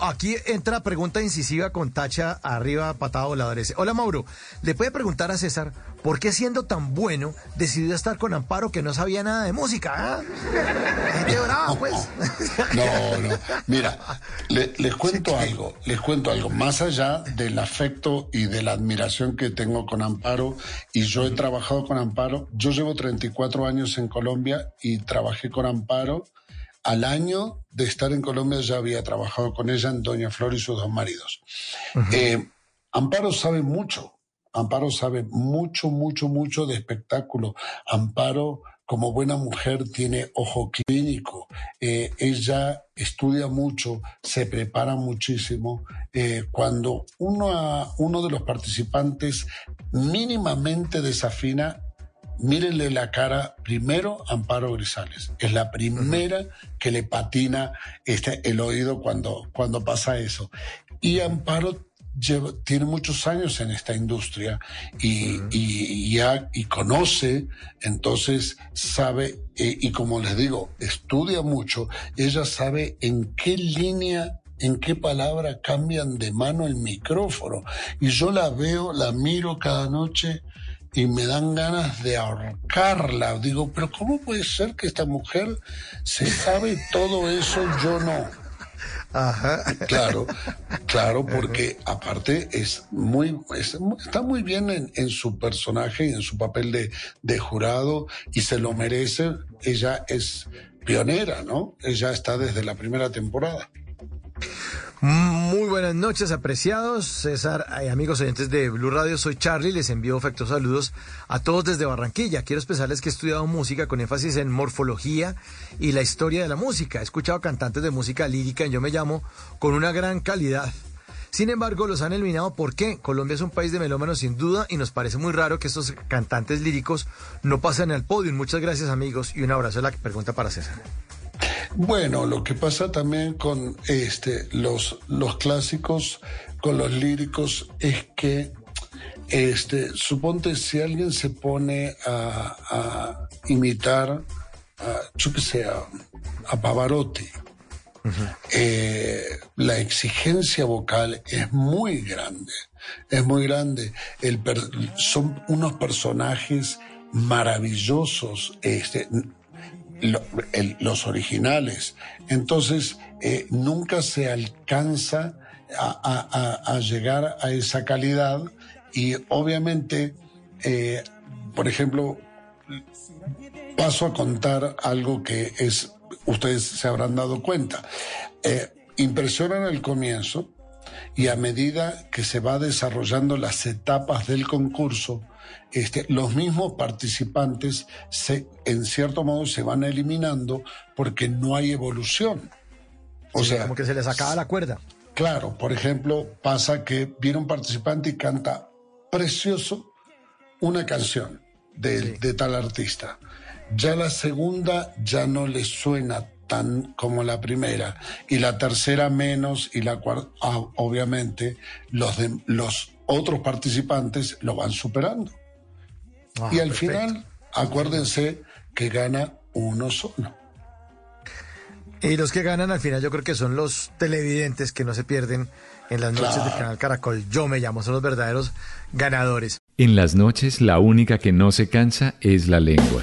Aquí entra pregunta incisiva con tacha arriba, patada voladores. Hola Mauro, le puede preguntar a César por qué siendo tan bueno decidió estar con Amparo que no sabía nada de música. ¿ah? Gente brava, pues. No, no. Mira, le- les cuento algo, les cuento algo. Más allá del afecto y de la admiración que tengo con Amparo, y yo he trabajado con Amparo, yo llevo 34 años en Colombia y trabajé con Amparo. Al año de estar en Colombia ya había trabajado con ella en Doña Flor y sus dos maridos. Eh, Amparo sabe mucho. Amparo sabe mucho, mucho, mucho de espectáculo. Amparo, como buena mujer, tiene ojo clínico. Eh, ella estudia mucho, se prepara muchísimo. Eh, cuando uno, uno de los participantes mínimamente desafina, mírenle la cara primero a Amparo Grisales. Es la primera que le patina este, el oído cuando, cuando pasa eso. Y Amparo lleva- tiene muchos años en esta industria y, y, y ha- y conoce, entonces sabe, eh, y como les digo, estudia mucho, ella sabe en qué línea en qué palabra cambian de mano el micrófono. Y yo la veo, la miro cada noche y me dan ganas de ahorcarla. Digo, pero ¿cómo puede ser que esta mujer se sabe todo eso, yo no? Ajá. Claro, claro, porque aparte es muy, es está muy bien en, en su personaje y en su papel de, de jurado y se lo merece. Ella es pionera, ¿no? Ella está desde la primera temporada. Muy buenas noches, apreciados. César, eh, amigos oyentes de Blue Radio, soy Charlie. Les envío afectuosos saludos a todos desde Barranquilla. Quiero expresarles que he estudiado música con énfasis en morfología y la historia de la música. He escuchado cantantes de música lírica en Yo Me Llamo con una gran calidad. Sin embargo, los han eliminado porque Colombia es un país de melómanos sin duda y nos parece muy raro que estos cantantes líricos no pasen al podio. Muchas gracias, amigos, y un abrazo. La pregunta para César. Bueno, lo que pasa también con este, los, los clásicos, con los líricos, es que, este, suponte si alguien se pone a, a imitar, a, yo que sé, a, a Pavarotti, eh, la exigencia vocal es muy grande, es muy grande. El per- son unos personajes maravillosos, este, los originales. Entonces, eh, nunca se alcanza a llegar a esa calidad y obviamente, eh, por ejemplo, paso a contar algo que es, ustedes se habrán dado cuenta. Eh, impresionan al comienzo y a medida que se va desarrollando las etapas del concurso, este, los mismos participantes se, en cierto modo se van eliminando porque no hay evolución. O Sí, sea, como que se les acaba la cuerda. Claro, por ejemplo, pasa que viene un participante y canta precioso una canción de, Sí. de tal artista. Ya la segunda ya no le suena tan como la primera y la tercera menos y la cuarta, obviamente, los, de, los otros participantes lo van superando. Ah, y al perfecto. final, acuérdense que gana uno solo. Y los que ganan al final yo creo que son los televidentes que no se pierden en las noches Claro. del canal Caracol. Yo me llamo, son los verdaderos ganadores. En las noches la única que no se cansa es la lengua.